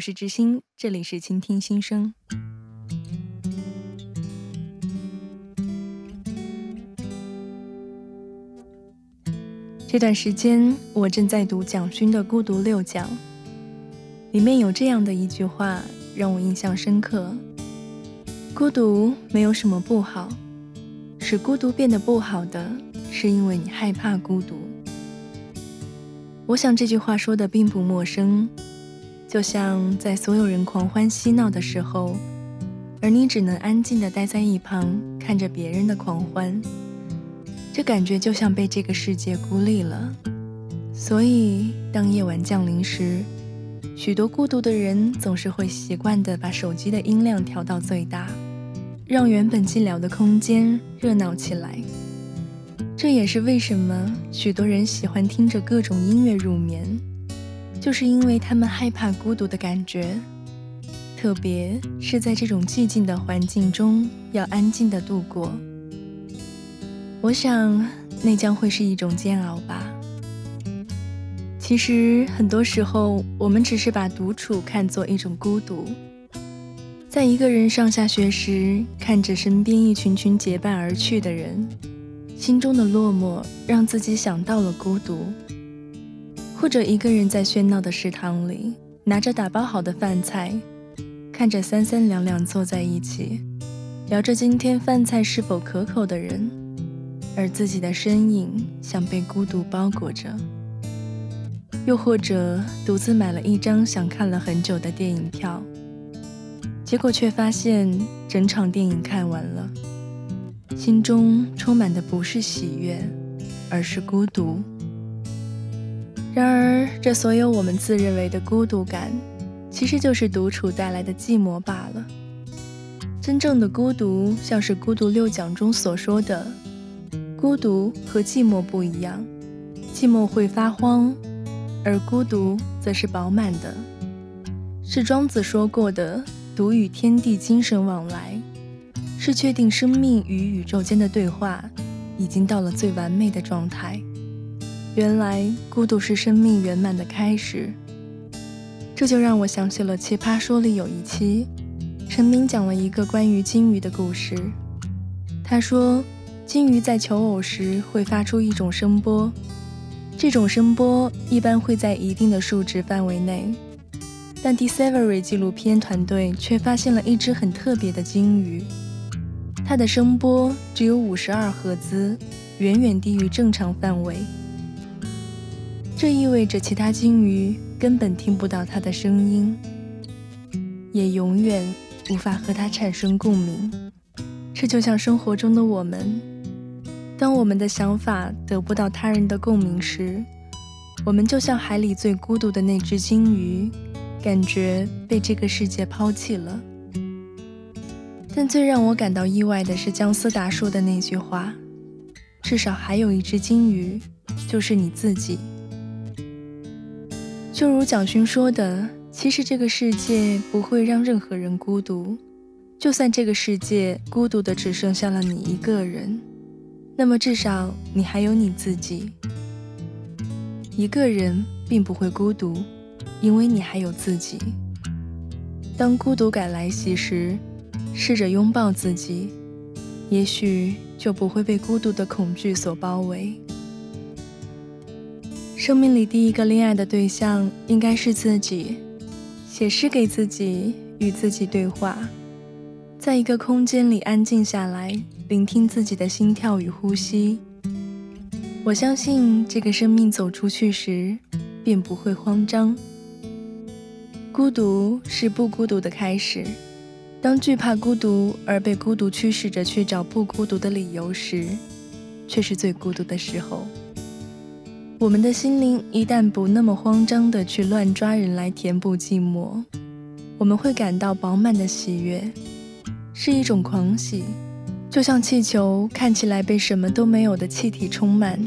我是知心，这里是倾听心声。这段时间，我正在读蒋勋的《孤独六讲》，里面有这样的一句话让我印象深刻：孤独没有什么不好，使孤独变得不好的，是因为你害怕孤独。我想这句话说的并不陌生。就像在所有人狂欢嬉闹的时候，而你只能安静地待在一旁，看着别人的狂欢，这感觉就像被这个世界孤立了。所以，当夜晚降临时，许多孤独的人总是会习惯地把手机的音量调到最大，让原本寂寥的空间热闹起来。这也是为什么许多人喜欢听着各种音乐入眠。就是因为他们害怕孤独的感觉，特别是在这种寂静的环境中，要安静的度过。我想，那将会是一种煎熬吧。其实，很多时候，我们只是把独处看作一种孤独。在一个人上下学时，看着身边一群群结伴而去的人，心中的落寞让自己想到了孤独。或者一个人在喧闹的食堂里，拿着打包好的饭菜，看着三三两两坐在一起，聊着今天饭菜是否可口的人，而自己的身影像被孤独包裹着。又或者独自买了一张想看了很久的电影票，结果却发现整场电影看完了，心中充满的不是喜悦，而是孤独。然而，这所有我们自认为的孤独感，其实就是独处带来的寂寞罢了。真正的孤独，像是《孤独六讲》中所说的，孤独和寂寞不一样，寂寞会发慌，而孤独则是饱满的。是庄子说过的“独与天地精神往来”，是确定生命与宇宙间的对话已经到了最完美的状态。原来孤独是生命圆满的开始，这就让我想起了《奇葩说》里有一期，陈明讲了一个关于金鱼的故事。他说，金鱼在求偶时会发出一种声波，这种声波一般会在一定的数值范围内，但 Discovery 纪录片团队却发现了一只很特别的金鱼，它的声波只有五十二赫兹，远远低于正常范围。这意味着其他鲸鱼根本听不到它的声音，也永远无法和它产生共鸣。这就像生活中的我们，当我们的想法得不到他人的共鸣时，我们就像海里最孤独的那只鲸鱼，感觉被这个世界抛弃了。但最让我感到意外的是姜思达说的那句话：“至少还有一只鲸鱼，就是你自己。”就如蒋勋说的，其实这个世界不会让任何人孤独，就算这个世界孤独的只剩下了你一个人，那么至少你还有你自己。一个人并不会孤独，因为你还有自己。当孤独感来袭时，试着拥抱自己，也许就不会被孤独的恐惧所包围。生命里第一个恋爱的对象应该是自己，写诗给自己，与自己对话，在一个空间里安静下来，聆听自己的心跳与呼吸。我相信这个生命走出去时，便不会慌张。孤独是不孤独的开始，当惧怕孤独而被孤独驱使着去找不孤独的理由时，却是最孤独的时候。我们的心灵一旦不那么慌张的去乱抓人来填补寂寞，我们会感到饱满的喜悦，是一种狂喜，就像气球看起来被什么都没有的气体充满，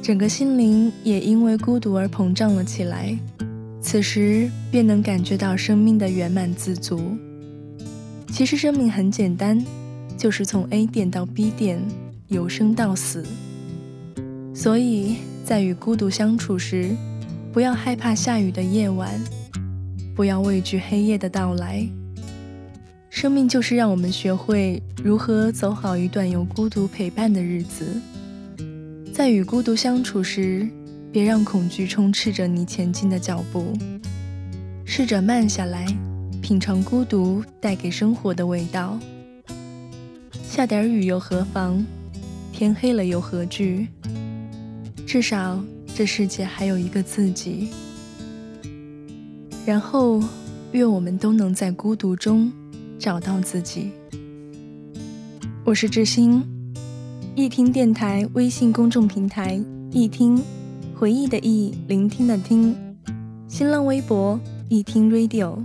整个心灵也因为孤独而膨胀了起来。此时便能感觉到生命的圆满自足。其实生命很简单，就是从 A 点到 B 点，由生到死。所以在与孤独相处时，不要害怕下雨的夜晚，不要畏惧黑夜的到来。生命就是让我们学会如何走好一段有孤独陪伴的日子。在与孤独相处时，别让恐惧充斥着你前进的脚步，试着慢下来，品尝孤独带给生活的味道。下点雨又何妨？天黑了又何惧？至少这世界还有一个自己。然后，愿我们都能在孤独中找到自己。我是志新，易听电台微信公众平台易听。回忆的忆，聆听的听，新浪微博一听 Radio。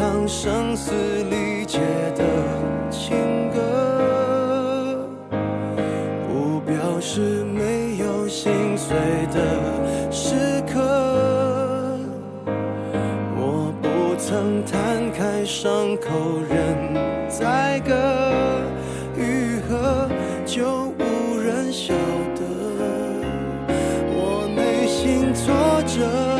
唱声嘶力竭的情。歌，不表示没有心碎的时刻，我不曾摊开伤口任宰割，愈合就无人晓得。我内心挫折，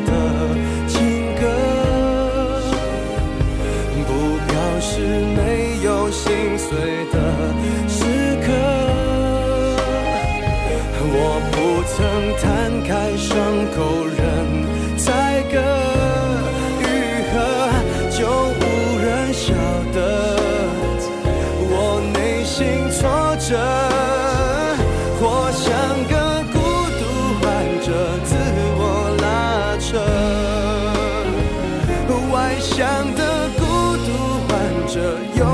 your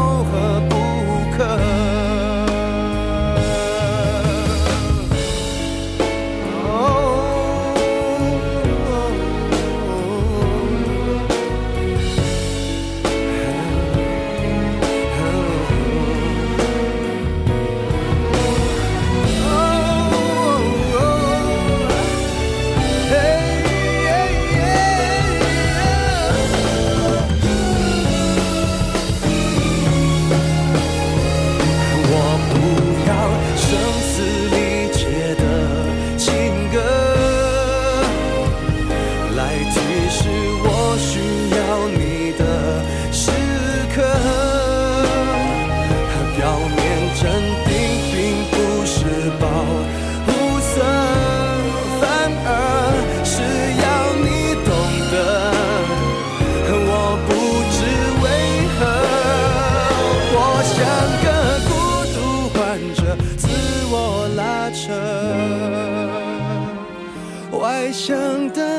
是我需要你的时刻。表面镇定并不是保护色，反而是要你懂得。我不知为何，我像个孤独患者，自我拉扯，外向的。